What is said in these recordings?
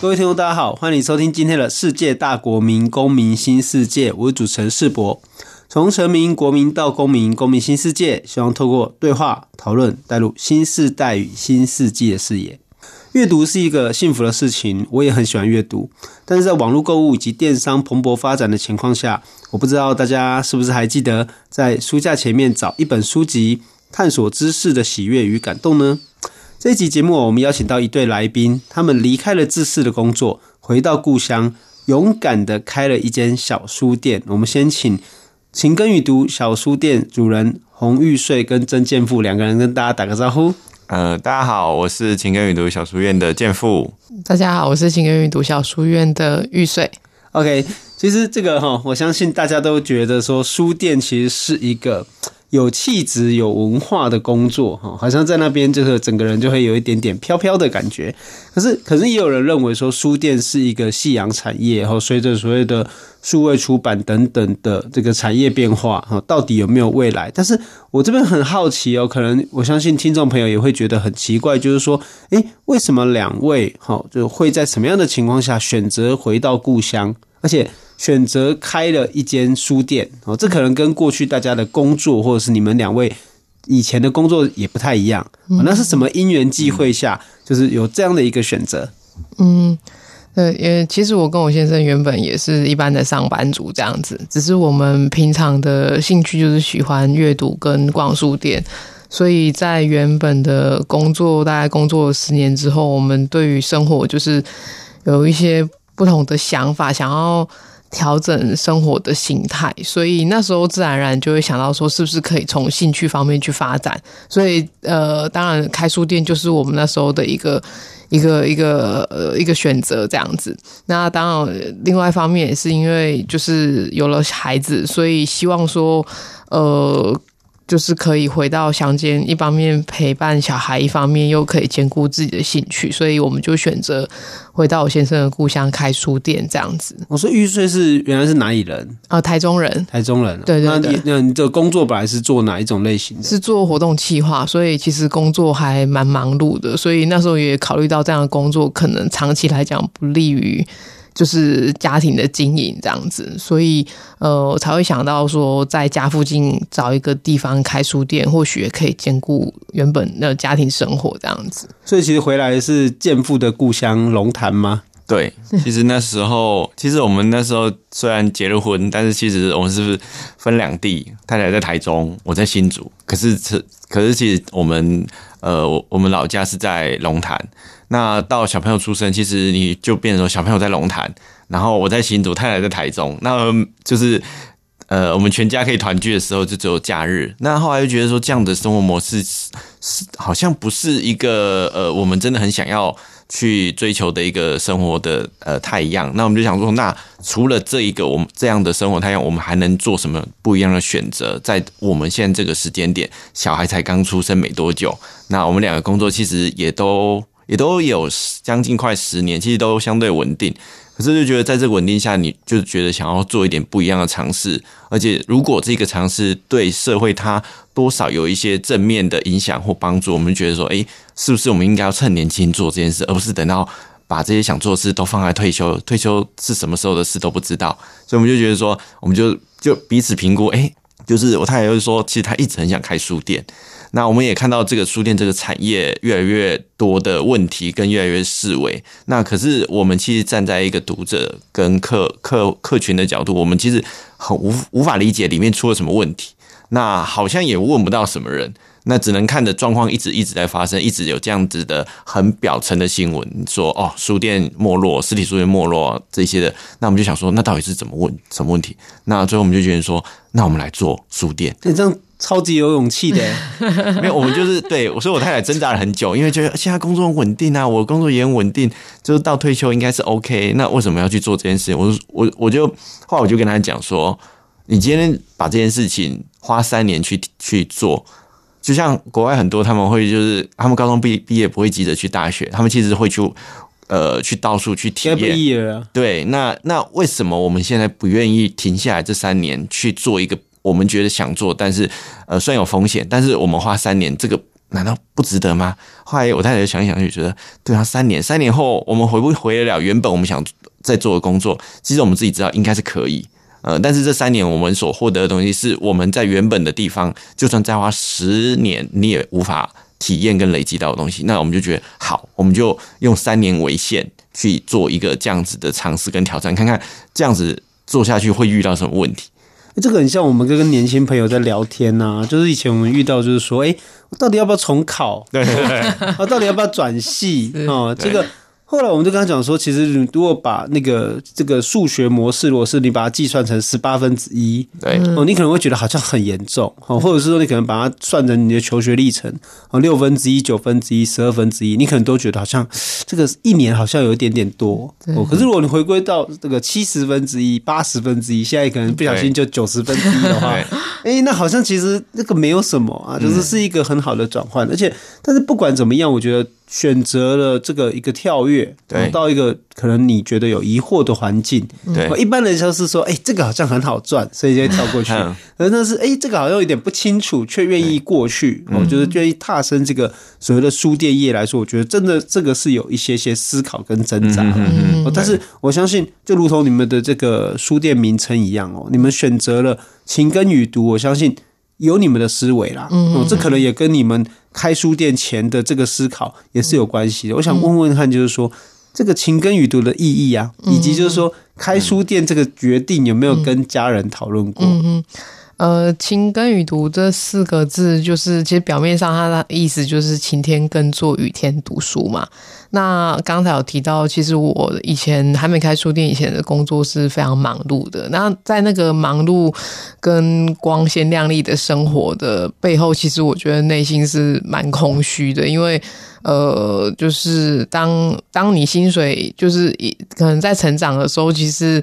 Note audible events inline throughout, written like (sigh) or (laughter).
各位听众，大家好，欢迎收听今天的世界大国民公民新世界。我是主持人世博。从成民、国民到公民，公民新世界，希望透过对话讨论，带入新世代与新世纪的视野。阅读是一个幸福的事情，我也很喜欢阅读。但是在网络购物以及电商蓬勃发展的情况下，我不知道大家是不是还记得在书架前面找一本书籍，探索知识的喜悦与感动呢？这一集节目，我们邀请到一对来宾，他们离开了自私的工作，回到故乡，勇敢的开了一间小书店。我们先请晴耕与读小书店主人洪玉穗跟曾建富两个人跟大家打个招呼。呃，大家好，我是晴耕雨读小书院的建富。大家好，我是晴耕雨读小书院的玉穗。OK，其实这个哈，我相信大家都觉得说，书店其实是一个。有气质、有文化的工作，哈，好像在那边就是整个人就会有一点点飘飘的感觉。可是，可是也有人认为说，书店是一个夕阳产业，哈，随着所谓的数位出版等等的这个产业变化，哈，到底有没有未来？但是我这边很好奇哦，可能我相信听众朋友也会觉得很奇怪，就是说，诶，为什么两位，哈，就会在什么样的情况下选择回到故乡，而且？选择开了一间书店哦，这可能跟过去大家的工作，或者是你们两位以前的工作也不太一样。那是什么因缘际会下，就是有这样的一个选择？嗯，呃，因为其实我跟我先生原本也是一般的上班族这样子，只是我们平常的兴趣就是喜欢阅读跟逛书店，所以在原本的工作大概工作了十年之后，我们对于生活就是有一些不同的想法，想要。调整生活的形态，所以那时候自然而然就会想到说，是不是可以从兴趣方面去发展？所以，呃，当然开书店就是我们那时候的一个一个一个呃一个选择这样子。那当然，另外一方面也是因为就是有了孩子，所以希望说，呃。就是可以回到乡间，一方面陪伴小孩，一方面又可以兼顾自己的兴趣，所以我们就选择回到我先生的故乡开书店这样子。我说玉穗是原来是哪里人啊？台中人，台中人。对对对。那你的工作本来是做哪一种类型的？是做活动企划，所以其实工作还蛮忙碌的。所以那时候也考虑到这样的工作可能长期来讲不利于。就是家庭的经营这样子，所以呃，才会想到说在家附近找一个地方开书店，或许也可以兼顾原本的家庭生活这样子。所以其实回来是建父的故乡龙潭吗？对，(laughs) 其实那时候，其实我们那时候虽然结了婚，但是其实我们是不是分两地？太太在台中，我在新竹。可是，可是其实我们呃，我我们老家是在龙潭。那到小朋友出生，其实你就变成说小朋友在龙潭，然后我在新竹，太太在台中，那就是呃，我们全家可以团聚的时候就只有假日。那后来又觉得说这样的生活模式是好像不是一个呃，我们真的很想要去追求的一个生活的呃太一样。那我们就想说，那除了这一个我们这样的生活太阳，我们还能做什么不一样的选择？在我们现在这个时间点，小孩才刚出生没多久，那我们两个工作其实也都。也都有将近快十年，其实都相对稳定。可是就觉得在这个稳定下，你就觉得想要做一点不一样的尝试。而且如果这个尝试对社会它多少有一些正面的影响或帮助，我们觉得说，诶，是不是我们应该要趁年轻做这件事，而不是等到把这些想做的事都放在退休？退休是什么时候的事都不知道。所以我们就觉得说，我们就就彼此评估。诶，就是我太太就是说，其实她一直很想开书店。那我们也看到这个书店这个产业越来越多的问题跟越来越式微。那可是我们其实站在一个读者跟客客客群的角度，我们其实很无无法理解里面出了什么问题。那好像也问不到什么人，那只能看着状况一直一直在发生，一直有这样子的很表层的新闻说哦，书店没落，实体书店没落这些的。那我们就想说，那到底是怎么问什么问题？那最后我们就决定说，那我们来做书店。(laughs) 这样。超级有勇气的，没有，我们就是对我说，我太太挣扎了很久，因为觉得现在工作很稳定啊，我工作也很稳定，就是到退休应该是 OK。那为什么要去做这件事情？我我我就后来我就跟他讲说，你今天把这件事情花三年去去做，就像国外很多他们会就是他们高中毕毕业不会急着去大学，他们其实会去呃去到处去体验。对，那那为什么我们现在不愿意停下来这三年去做一个我们觉得想做，但是呃虽然有风险，但是我们花三年这个。难道不值得吗？后来我太太想一想，就觉得，对啊，三年，三年后我们回不回得了原本我们想在做的工作？其实我们自己知道应该是可以，呃，但是这三年我们所获得的东西，是我们在原本的地方，就算再花十年，你也无法体验跟累积到的东西。那我们就觉得好，我们就用三年为限去做一个这样子的尝试跟挑战，看看这样子做下去会遇到什么问题。这个很像我们跟跟年轻朋友在聊天呐、啊，就是以前我们遇到，就是说，哎，到底要不要重考？对对对，啊，(laughs) 到底要不要转系？哦，这个。后来我们就跟他讲说，其实你如果把那个这个数学模式，如果是你把它计算成十八分之一，对。哦，你可能会觉得好像很严重哦，或者是说你可能把它算成你的求学历程哦，六分之一、九分之一、十二分之一，你可能都觉得好像这个一年好像有一点点多哦。可是如果你回归到这个七十分之一、八十分之一，现在可能不小心就九十分之一的话，哎，那好像其实那个没有什么啊，就是是一个很好的转换，而且但是不管怎么样，我觉得。选择了这个一个跳跃，对，到一个可能你觉得有疑惑的环境，对，一般人就是说，哎，这个好像很好赚，所以就跳过去。(laughs) 而那是，哎，这个好像有点不清楚，却愿意过去，我觉得愿意踏身这个所谓的书店业来说，我觉得真的这个是有一些些思考跟挣扎的。嗯，但是我相信，就如同你们的这个书店名称一样哦，你们选择了勤耕雨读，我相信。有你们的思维啦，哦，这可能也跟你们开书店前的这个思考也是有关系的。我想问问看，就是说这个勤耕雨读的意义啊，以及就是说开书店这个决定有没有跟家人讨论过？嗯呃，勤耕雨读这四个字，就是其实表面上它的意思就是晴天耕作，雨天读书嘛。那刚才有提到，其实我以前还没开书店以前的工作是非常忙碌的。那在那个忙碌跟光鲜亮丽的生活的背后，其实我觉得内心是蛮空虚的，因为呃，就是当当你薪水就是可能在成长的时候，其实。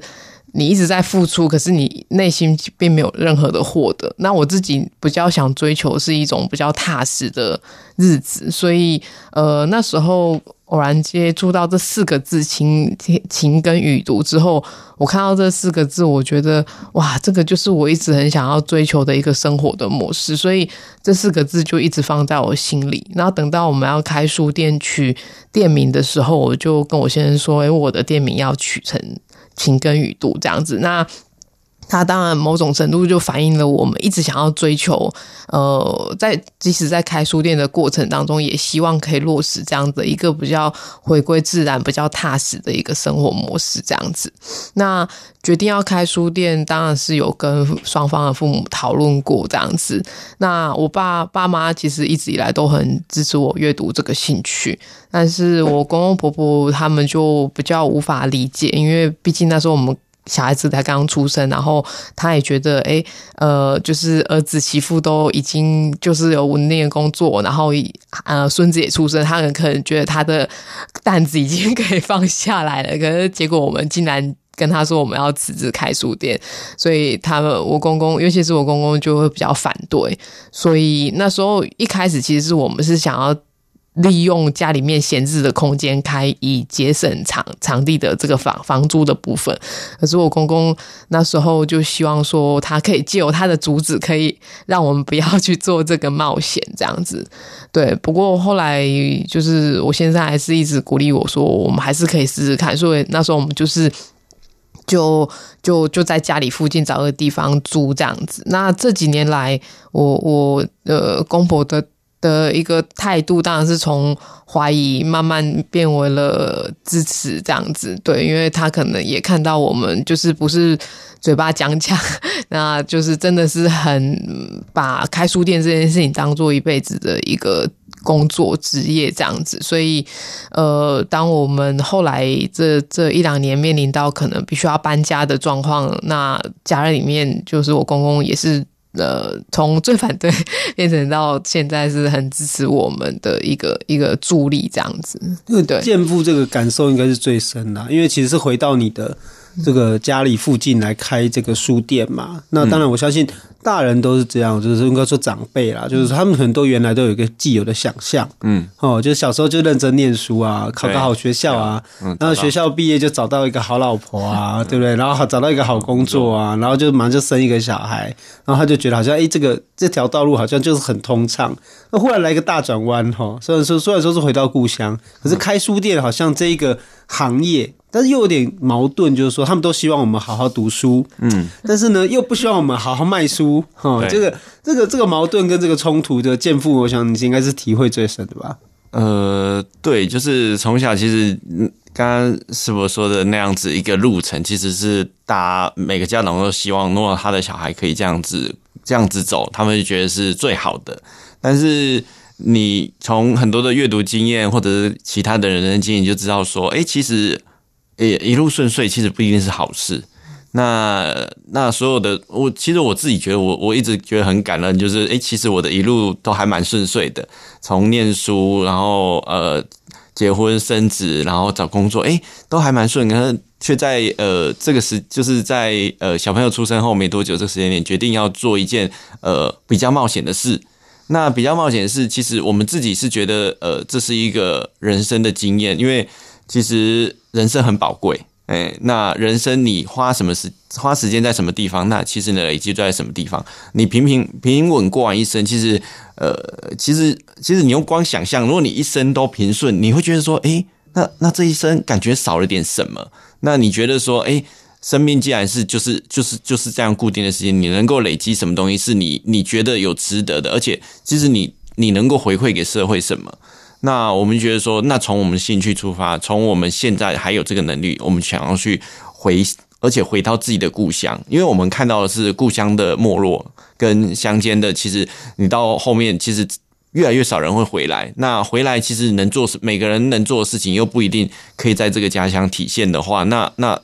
你一直在付出，可是你内心并没有任何的获得。那我自己比较想追求是一种比较踏实的日子，所以呃那时候偶然接触到这四个字“勤勤耕雨读”之后，我看到这四个字，我觉得哇，这个就是我一直很想要追求的一个生活的模式，所以这四个字就一直放在我心里。然后等到我们要开书店取店名的时候，我就跟我先生说：“诶，我的店名要取成。”勤耕雨度这样子，那它当然某种程度就反映了我们一直想要追求，呃，在即使在开书店的过程当中，也希望可以落实这样的一个比较回归自然、比较踏实的一个生活模式这样子。那决定要开书店，当然是有跟双方的父母讨论过这样子。那我爸爸妈其实一直以来都很支持我阅读这个兴趣。但是我公公婆婆他们就比较无法理解，因为毕竟那时候我们小孩子才刚出生，然后他也觉得，诶，呃，就是儿子媳妇都已经就是有稳定的工作，然后呃孙子也出生，他们可能觉得他的担子已经可以放下来了。可是结果我们竟然跟他说我们要辞职开书店，所以他们我公公，尤其是我公公就会比较反对。所以那时候一开始其实是我们是想要。利用家里面闲置的空间开，以节省场场地的这个房房租的部分。可是我公公那时候就希望说，他可以借由他的主旨，可以让我们不要去做这个冒险，这样子。对，不过后来就是我现在还是一直鼓励我说，我们还是可以试试看。所以那时候我们就是就就就在家里附近找个地方租这样子。那这几年来，我我呃公婆的。的一个态度当然是从怀疑慢慢变为了支持这样子，对，因为他可能也看到我们就是不是嘴巴讲讲，那就是真的是很把开书店这件事情当做一辈子的一个工作职业这样子，所以呃，当我们后来这这一两年面临到可能必须要搬家的状况，那家人里面就是我公公也是。呃，从最反对 (laughs) 变成到现在是很支持我们的一个一个助力，这样子。对，健步这个感受应该是最深的，因为其实是回到你的这个家里附近来开这个书店嘛。那当然，我相信大人都是这样，就是应该说长辈啦，就是他们很多原来都有一个既有的想象，嗯，哦，就是小时候就认真念书啊，考个好学校啊，然后学校毕业就找到一个好老婆啊，对不对？然后好找到一个好工作啊，然后就马上就生一个小孩，然后他就觉得好像哎，这个这条道路好像就是很通畅。那忽然来一个大转弯，哈，虽然说虽然说是回到故乡，可是开书店好像这一个行业。但是又有点矛盾，就是说他们都希望我们好好读书，嗯，但是呢又不希望我们好好卖书，哈，这个这个这个矛盾跟这个冲突的见父，我想你应该是体会最深的吧？呃，对，就是从小其实刚刚师傅说的那样子一个路程，其实是大家每个家长都希望，如果他的小孩可以这样子这样子走，他们就觉得是最好的。但是你从很多的阅读经验或者是其他的人生经验就知道说，哎，其实。诶，一路顺遂其实不一定是好事。那那所有的我，其实我自己觉得我，我我一直觉得很感恩，就是诶，其实我的一路都还蛮顺遂的。从念书，然后呃结婚生子，然后找工作，诶，都还蛮顺。可是却在呃这个时，就是在呃小朋友出生后没多久这个时间点，决定要做一件呃比较冒险的事。那比较冒险的事，其实我们自己是觉得呃这是一个人生的经验，因为其实。人生很宝贵，哎，那人生你花什么时花时间在什么地方，那其实你的累积就在什么地方。你平平平稳过完一生，其实，呃，其实其实你用光想象，如果你一生都平顺，你会觉得说，哎，那那这一生感觉少了点什么？那你觉得说，哎，生命既然是就是就是就是这样固定的时间，你能够累积什么东西是你你觉得有值得的，而且其实你你能够回馈给社会什么？那我们觉得说，那从我们兴趣出发，从我们现在还有这个能力，我们想要去回，而且回到自己的故乡，因为我们看到的是故乡的没落跟乡间的，其实你到后面其实越来越少人会回来。那回来其实能做，每个人能做的事情又不一定可以在这个家乡体现的话，那那。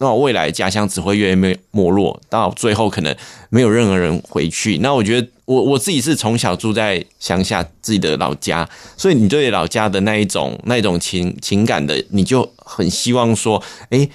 那我未来家乡只会越来越没落，到最后可能没有任何人回去。那我觉得我我自己是从小住在乡下自己的老家，所以你对老家的那一种那一种情情感的，你就很希望说，诶，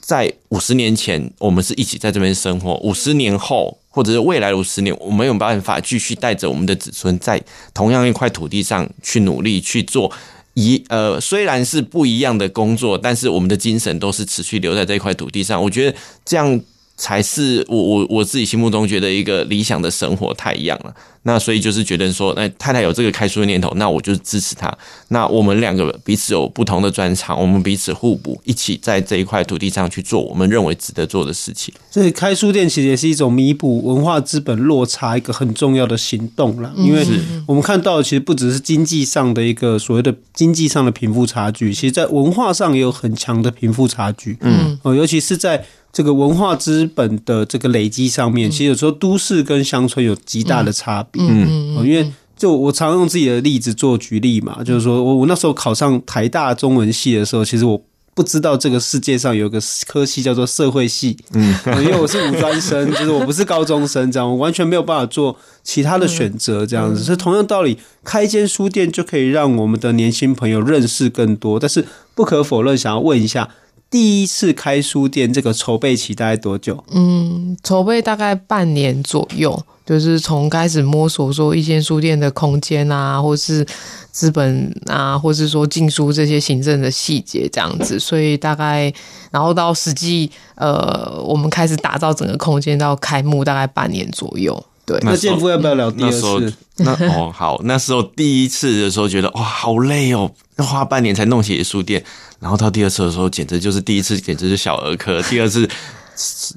在五十年前我们是一起在这边生活，五十年后或者是未来五十年，我们有办法继续带着我们的子孙在同样一块土地上去努力去做。一呃，虽然是不一样的工作，但是我们的精神都是持续留在这块土地上。我觉得这样。才是我我我自己心目中觉得一个理想的生活太一样了，那所以就是觉得说，哎，太太有这个开书的念头，那我就支持她。那我们两个彼此有不同的专长，我们彼此互补，一起在这一块土地上去做我们认为值得做的事情。所以开书店其实也是一种弥补文化资本落差一个很重要的行动了，因为我们看到的其实不只是经济上的一个所谓的经济上的贫富差距，其实在文化上也有很强的贫富差距。嗯，哦，尤其是在。这个文化资本的这个累积上面，其实有时候都市跟乡村有极大的差别。嗯，因为就我常用自己的例子做举例嘛，就是说我我那时候考上台大中文系的时候，其实我不知道这个世界上有个科系叫做社会系。嗯，因为我是五专生，(laughs) 就是我不是高中生，这样我完全没有办法做其他的选择，这样子。所以同样道理，开一间书店就可以让我们的年轻朋友认识更多。但是不可否认，想要问一下。第一次开书店，这个筹备期大概多久？嗯，筹备大概半年左右，就是从开始摸索说一间书店的空间啊，或是资本啊，或是说进书这些行政的细节这样子，所以大概然后到实际呃，我们开始打造整个空间到开幕大概半年左右。对，那建夫要不要聊第二次？那，那哦好，那时候第一次的时候觉得哇好累哦，要花半年才弄起书店。然后到第二次的时候，简直就是第一次，简直是小儿科。第二次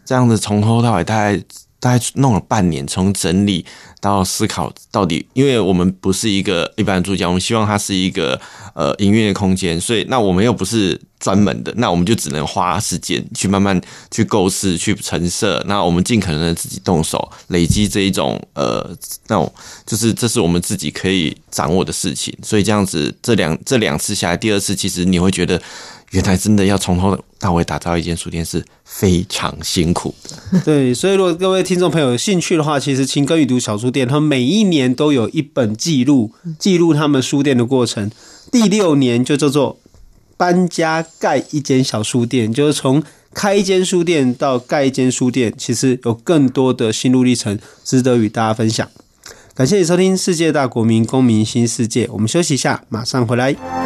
这样子从头到尾，大概大概弄了半年，从整理到思考到底，因为我们不是一个一般的住家，我们希望它是一个呃营运的空间，所以那我们又不是。专门的，那我们就只能花时间去慢慢去构思、去陈设。那我们尽可能的自己动手，累积这一种呃，那种就是这是我们自己可以掌握的事情。所以这样子，这两这两次下来，第二次其实你会觉得，原来真的要从头到尾打造一间书店是非常辛苦的。对，所以如果各位听众朋友有兴趣的话，其实晴耕与读小书店，他们每一年都有一本记录，记录他们书店的过程。第六年就叫做。搬家盖一间小书店，就是从开一间书店到盖一间书店，其实有更多的心路历程值得与大家分享。感谢你收听《世界大国民公民新世界》，我们休息一下，马上回来。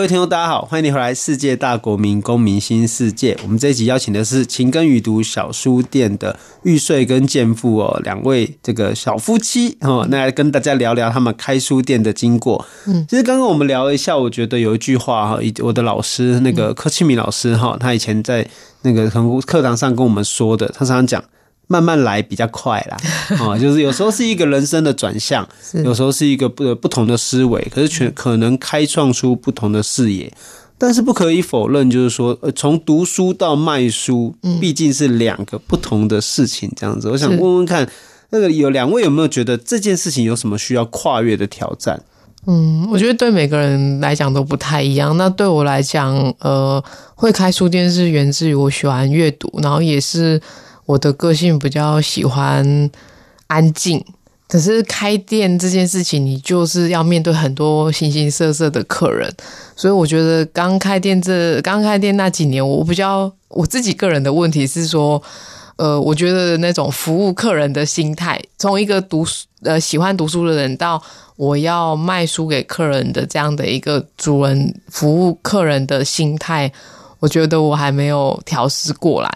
各位听众，大家好，欢迎你回来《世界大国民公民新世界》。我们这一集邀请的是晴耕雨读小书店的玉穗跟健富哦，两位这个小夫妻哦，那来跟大家聊聊他们开书店的经过。嗯，其实刚刚我们聊了一下，我觉得有一句话哈，我的老师那个柯庆明老师哈，他以前在那个课堂上跟我们说的，他常常讲。慢慢来比较快啦，啊，(laughs) 就是有时候是一个人生的转向，有时候是一个不不同的思维，可是全可能开创出不同的视野。但是不可以否认，就是说，呃，从读书到卖书，毕竟是两个不同的事情。这样子，我想问问看，那个有两位有没有觉得这件事情有什么需要跨越的挑战？嗯，我觉得对每个人来讲都不太一样。那对我来讲，呃，会开书店是源自于我喜欢阅读，然后也是。我的个性比较喜欢安静，可是开店这件事情，你就是要面对很多形形色色的客人，所以我觉得刚开店这刚开店那几年，我比较我自己个人的问题是说，呃，我觉得那种服务客人的心态，从一个读书呃喜欢读书的人到我要卖书给客人的这样的一个主人服务客人的心态，我觉得我还没有调试过来。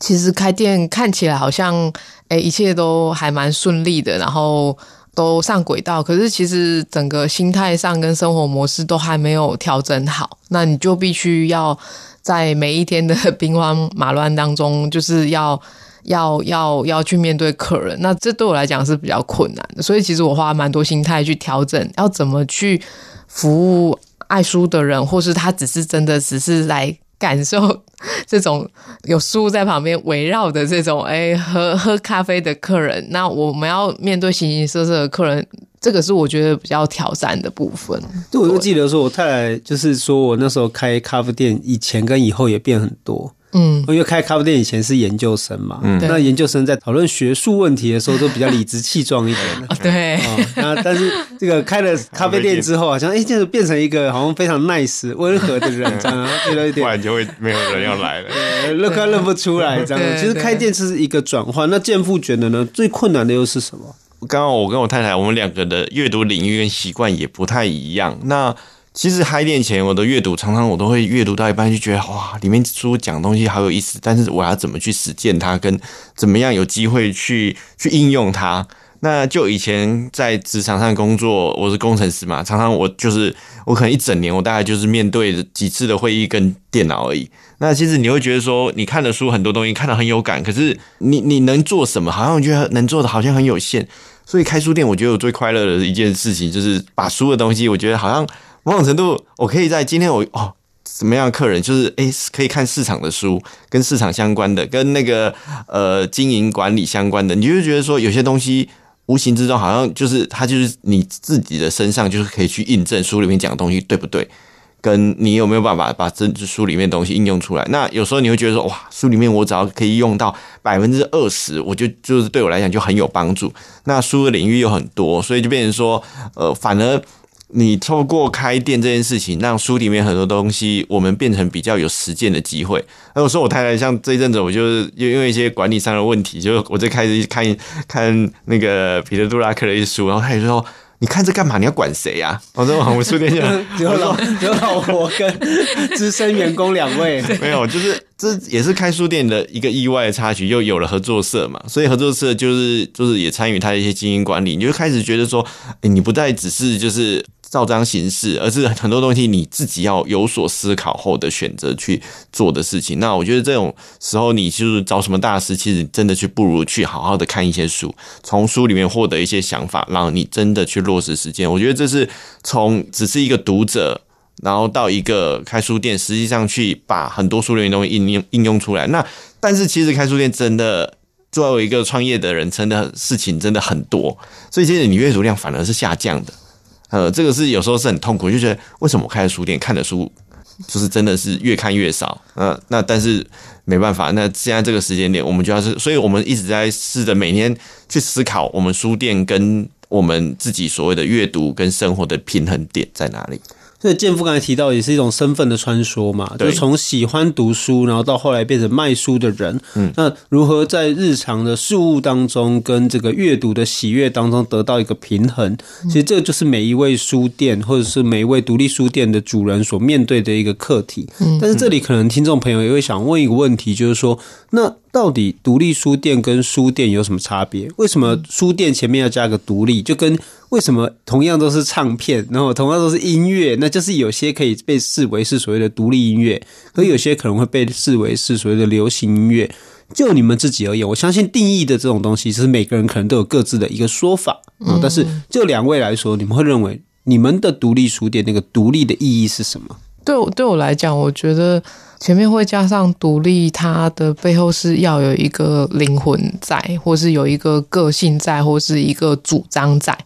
其实开店看起来好像，诶，一切都还蛮顺利的，然后都上轨道。可是其实整个心态上跟生活模式都还没有调整好，那你就必须要在每一天的兵荒马乱当中，就是要要要要去面对客人。那这对我来讲是比较困难的，所以其实我花蛮多心态去调整，要怎么去服务爱书的人，或是他只是真的只是来。感受这种有书在旁边围绕的这种，哎，喝喝咖啡的客人，那我们要面对形形色色的客人，这个是我觉得比较挑战的部分。对，我就记得说，我太太就是说我那时候开咖啡店，以前跟以后也变很多。嗯，因为开咖啡店以前是研究生嘛，嗯，那研究生在讨论学术问题的时候都比较理直气壮一点的，(laughs) 对，啊，那但是这个开了咖啡店之后，好像哎，就是变成一个好像非常 nice 温和的人，这样觉得一点，(laughs) 不然就会没有人要来了，认快认不出来这样。其实开店是一个转换，那健富觉得呢，最困难的又是什么？刚刚我跟我太太，我们两个的阅读领域跟习惯也不太一样，那。其实开店前，我的阅读常常我都会阅读到一半就觉得哇，里面书讲东西好有意思，但是我要怎么去实践它，跟怎么样有机会去去应用它？那就以前在职场上工作，我是工程师嘛，常常我就是我可能一整年我大概就是面对几次的会议跟电脑而已。那其实你会觉得说，你看的书很多东西看得很有感，可是你你能做什么？好像我觉得能做的好像很有限。所以开书店，我觉得我最快乐的一件事情就是把书的东西，我觉得好像。某种程度，我可以在今天我哦，什么样的客人就是诶，可以看市场的书，跟市场相关的，跟那个呃经营管理相关的，你就觉得说有些东西无形之中好像就是它就是你自己的身上就是可以去印证书里面讲的东西对不对？跟你有没有办法把这书里面的东西应用出来？那有时候你会觉得说哇，书里面我只要可以用到百分之二十，我就就是对我来讲就很有帮助。那书的领域又很多，所以就变成说呃，反而。你透过开店这件事情，让书里面很多东西，我们变成比较有实践的机会。那我说我太太像这一阵子，我就是因为一些管理上的问题，就我就开始看看那个彼得·杜拉克的一书，然后他就说。你看这干嘛？你要管谁啊？我说我们书店有老有老婆跟资深员工两位，没有，就是这也是开书店的一个意外的插曲，又有了合作社嘛，所以合作社就是就是也参与他的一些经营管理，你就开始觉得说，哎，你不再只是就是照章行事，而是很多东西你自己要有所思考后的选择去做的事情。那我觉得这种时候，你就是找什么大师，其实真的去不如去好好的看一些书，从书里面获得一些想法，让你真的去落实实践。我觉得这是从只是一个读者，然后到一个开书店，实际上去把很多书里面东西应用应用出来。那但是其实开书店真的。作为一个创业的人，真的事情真的很多，所以其实你阅读量反而是下降的。呃，这个是有时候是很痛苦，就觉得为什么我开的书店看的书就是真的是越看越少。呃，那但是没办法，那现在这个时间点，我们就要是，所以我们一直在试着每天去思考，我们书店跟我们自己所谓的阅读跟生活的平衡点在哪里。所以健夫刚才提到，也是一种身份的穿梭嘛，就从喜欢读书，然后到后来变成卖书的人。嗯，那如何在日常的事物当中，跟这个阅读的喜悦当中得到一个平衡？其实这个就是每一位书店或者是每一位独立书店的主人所面对的一个课题。嗯，但是这里可能听众朋友也会想问一个问题，就是说，那到底独立书店跟书店有什么差别？为什么书店前面要加个独立？就跟为什么同样都是唱片，然后同样都是音乐，那就是有些可以被视为是所谓的独立音乐，可有些可能会被视为是所谓的流行音乐。就你们自己而言，我相信定义的这种东西，其实每个人可能都有各自的一个说法啊。但是就两位来说，你们会认为你们的独立书店那个独立的意义是什么？对我对我来讲，我觉得前面会加上独立，它的背后是要有一个灵魂在，或是有一个个性在，或是一个主张在。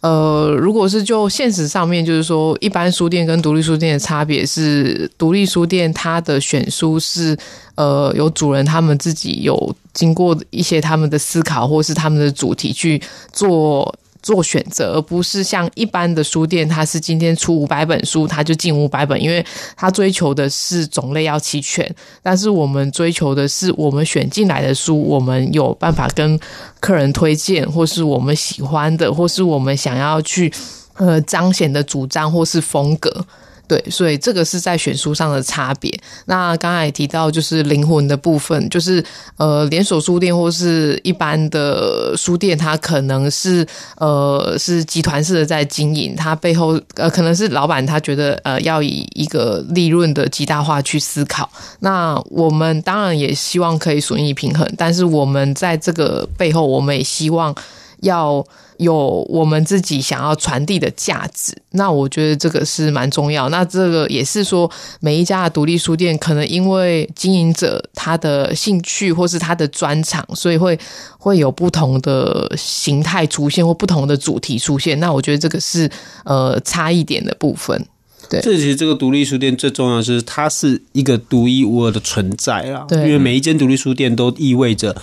呃，如果是就现实上面，就是说，一般书店跟独立书店的差别是，独立书店它的选书是呃有主人他们自己有经过一些他们的思考，或是他们的主题去做。做选择，而不是像一般的书店，它是今天出五百本书，它就进五百本，因为它追求的是种类要齐全。但是我们追求的是，我们选进来的书，我们有办法跟客人推荐，或是我们喜欢的，或是我们想要去呃彰显的主张，或是风格。对，所以这个是在选书上的差别。那刚才也提到，就是灵魂的部分，就是呃，连锁书店或是一般的书店，它可能是呃是集团式的在经营，它背后呃可能是老板他觉得呃要以一个利润的极大化去思考。那我们当然也希望可以损益平衡，但是我们在这个背后，我们也希望要。有我们自己想要传递的价值，那我觉得这个是蛮重要。那这个也是说，每一家的独立书店可能因为经营者他的兴趣或是他的专长，所以会会有不同的形态出现或不同的主题出现。那我觉得这个是呃差异点的部分。对，这其实这个独立书店最重要的是它是一个独一无二的存在啦。对，因为每一间独立书店都意味着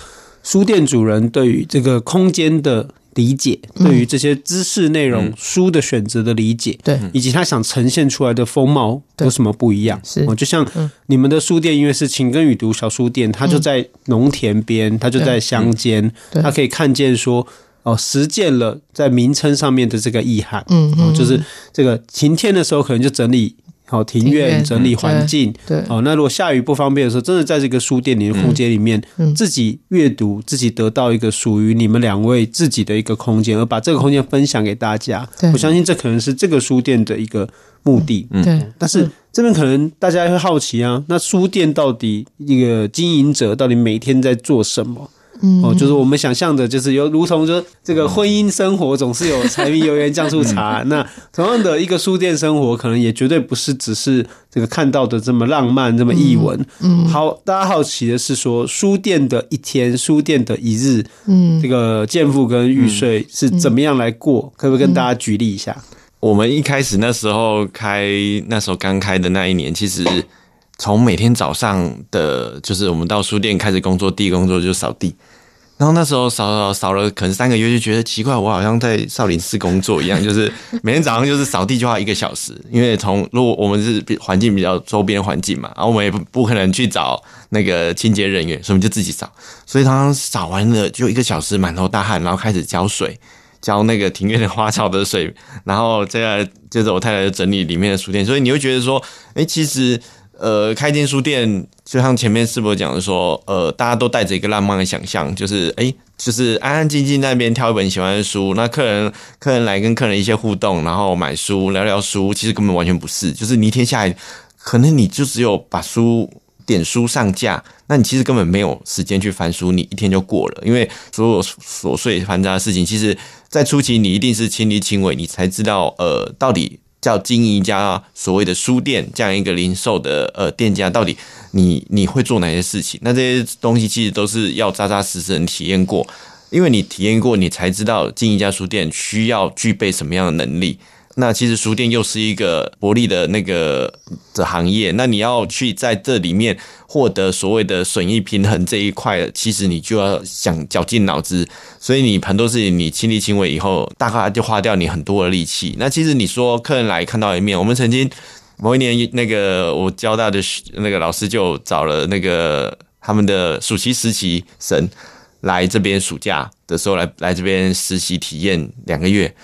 书店主人对于这个空间的。理解对于这些知识内容、书的选择的理解，对，以及他想呈现出来的风貌有什么不一样？是，就像你们的书店，因为是晴耕雨读小书店，它就在农田边，它就在乡间，它可以看见说，哦，实践了在名称上面的这个意涵，嗯嗯，就是这个晴天的时候，可能就整理。好，庭院整理环境。对，好，那如果下雨不方便的时候，真的在这个书店里的空间里面，自己阅读，自己得到一个属于你们两位自己的一个空间，而把这个空间分享给大家。我相信这可能是这个书店的一个目的。对，但是这边可能大家会好奇啊，那书店到底一个经营者到底每天在做什么？嗯，哦，就是我们想象的，就是有如同说这个婚姻生活总是有柴米油盐酱醋茶，那同样的一个书店生活，可能也绝对不是只是这个看到的这么浪漫，这么艺文。嗯，好，大家好奇的是说，书店的一天，书店的一日，嗯，这个健富跟玉穗是怎么样来过？可不可以跟大家举例一下？我们一开始那时候开，那时候刚开的那一年，其实。从每天早上的，就是我们到书店开始工作，第一工作就是扫地。然后那时候扫扫扫了，可能三个月就觉得奇怪，我好像在少林寺工作一样，就是每天早上就是扫地就要一个小时。因为从如果我们是环境比较周边环境嘛，然后我们也不不可能去找那个清洁人员，所以我们就自己扫。所以常常扫完了就一个小时，满头大汗，然后开始浇水，浇那个庭院的花草的水，然后这样接着我太太就整理里面的书店。所以你会觉得说，哎，其实。呃，开间书店就像前面师伯讲的说，呃，大家都带着一个浪漫的想象，就是哎，就是安安静静那边挑一本喜欢的书，那客人客人来跟客人一些互动，然后买书聊聊书，其实根本完全不是。就是你一天下来，可能你就只有把书点书上架，那你其实根本没有时间去翻书，你一天就过了。因为所有琐碎繁杂的事情，其实在初期你一定是亲力亲为，你才知道呃到底。叫经营一家所谓的书店，这样一个零售的呃店家，到底你你会做哪些事情？那这些东西其实都是要扎扎实实的体验过，因为你体验过，你才知道经营一家书店需要具备什么样的能力。那其实书店又是一个薄利的那个的行业，那你要去在这里面获得所谓的损益平衡这一块，其实你就要想绞尽脑汁，所以你很多事情你亲力亲为以后，大概就花掉你很多的力气。那其实你说客人来看到一面，我们曾经某一年那个我交大的那个老师就找了那个他们的暑期实习生来这边暑假的时候来来这边实习体验两个月。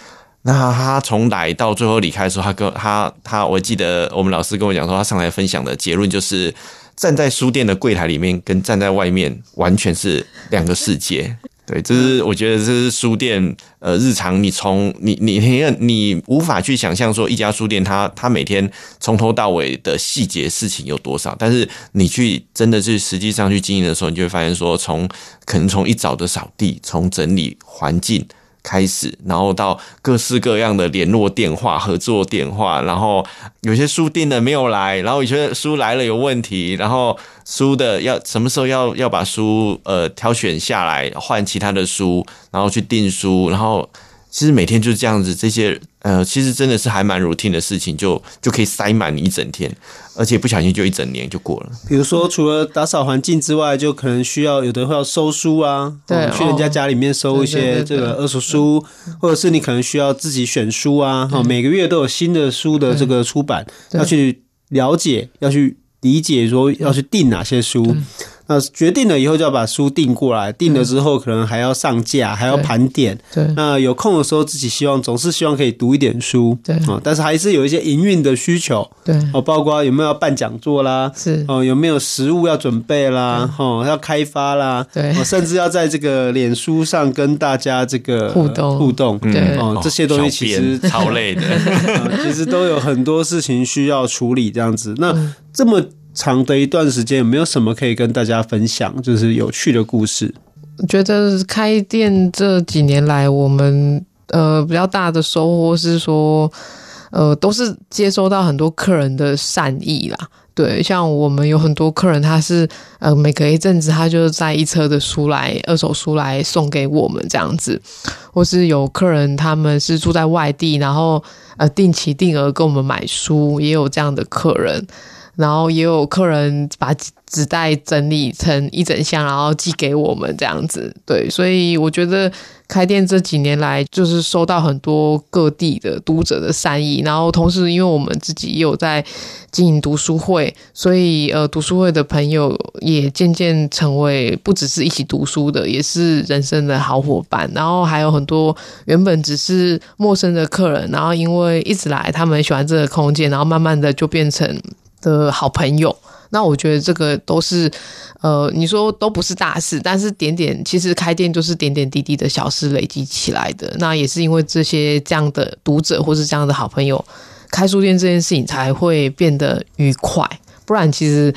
那他从来到最后离开的时候，他跟他他，我记得我们老师跟我讲说，他上来分享的结论就是，站在书店的柜台里面跟站在外面完全是两个世界。(laughs) 对，这是我觉得这是书店呃日常，你从你你你看你无法去想象说一家书店它它每天从头到尾的细节事情有多少，但是你去真的是实际上去经营的时候，你就会发现说，从可能从一早的扫地，从整理环境。开始，然后到各式各样的联络电话、合作电话，然后有些书订了没有来，然后有些书来了有问题，然后书的要什么时候要要把书呃挑选下来换其他的书，然后去订书，然后。其实每天就是这样子，这些呃，其实真的是还蛮 routine 的事情，就就可以塞满你一整天，而且不小心就一整年就过了。比如说，除了打扫环境之外，就可能需要有的会要收书啊，对，去人家家里面收一些这个二手书，或者是你可能需要自己选书啊，哈，每个月都有新的书的这个出版，要去了解，要去理解，说要去订哪些书。那决定了以后就要把书订过来，订了之后可能还要上架，还要盘点。对，那有空的时候自己希望总是希望可以读一点书。对啊，但是还是有一些营运的需求。对，哦，包括有没有要办讲座啦，是哦，有没有实物要准备啦，哦，要开发啦，对，甚至要在这个脸书上跟大家这个互动互动。对，哦，这些东西其实超累的，(laughs) 其实都有很多事情需要处理。这样子，那这么。长的一段时间，有没有什么可以跟大家分享？就是有趣的故事。我觉得开店这几年来，我们呃比较大的收获是说，呃都是接收到很多客人的善意啦。对，像我们有很多客人，他是呃每隔一阵子，他就在一车的书来，二手书来送给我们这样子，或是有客人他们是住在外地，然后呃定期定额给我们买书，也有这样的客人。然后也有客人把纸袋整理成一整箱，然后寄给我们这样子。对，所以我觉得开店这几年来，就是收到很多各地的读者的善意。然后同时，因为我们自己也有在经营读书会，所以呃，读书会的朋友也渐渐成为不只是一起读书的，也是人生的好伙伴。然后还有很多原本只是陌生的客人，然后因为一直来，他们喜欢这个空间，然后慢慢的就变成。的好朋友，那我觉得这个都是，呃，你说都不是大事，但是点点其实开店就是点点滴滴的小事累积起来的。那也是因为这些这样的读者或是这样的好朋友，开书店这件事情才会变得愉快，不然其实。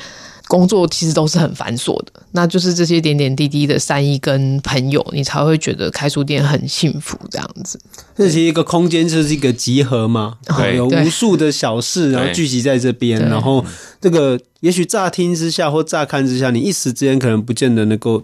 工作其实都是很繁琐的，那就是这些点点滴滴的善意跟朋友，你才会觉得开书店很幸福这样子。这是一个空间，就是一个集合嘛，对，有无数的小事，然后聚集在这边，然后这个也许乍听之下或乍看之下，你一时之间可能不见得能够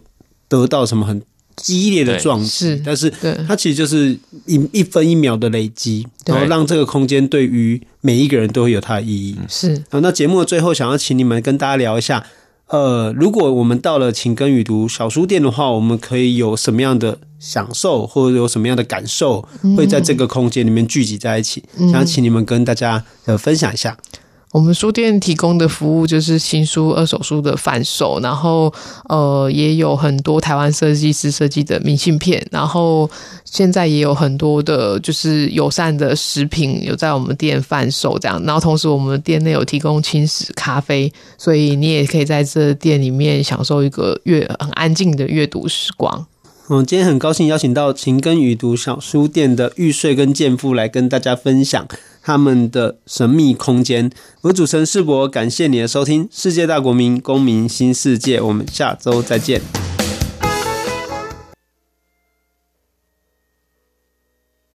得到什么很。激烈的撞击，但是它其实就是一一分一秒的累积，然后让这个空间对于每一个人都会有它的意义。是，那节目的最后，想要请你们跟大家聊一下，呃，如果我们到了晴耕雨读小书店的话，我们可以有什么样的享受，或者有什么样的感受，会在这个空间里面聚集在一起？想要请你们跟大家呃分享一下。我们书店提供的服务就是新书、二手书的贩售，然后呃也有很多台湾设计师设计的明信片，然后现在也有很多的就是友善的食品有在我们店贩售这样，然后同时我们店内有提供轻食咖啡，所以你也可以在这店里面享受一个阅很安静的阅读时光。嗯，今天很高兴邀请到情耕雨读小书店的玉穗跟建富来跟大家分享他们的神秘空间。我主持人世博，感谢你的收听，世界大国民公民新世界，我们下周再见。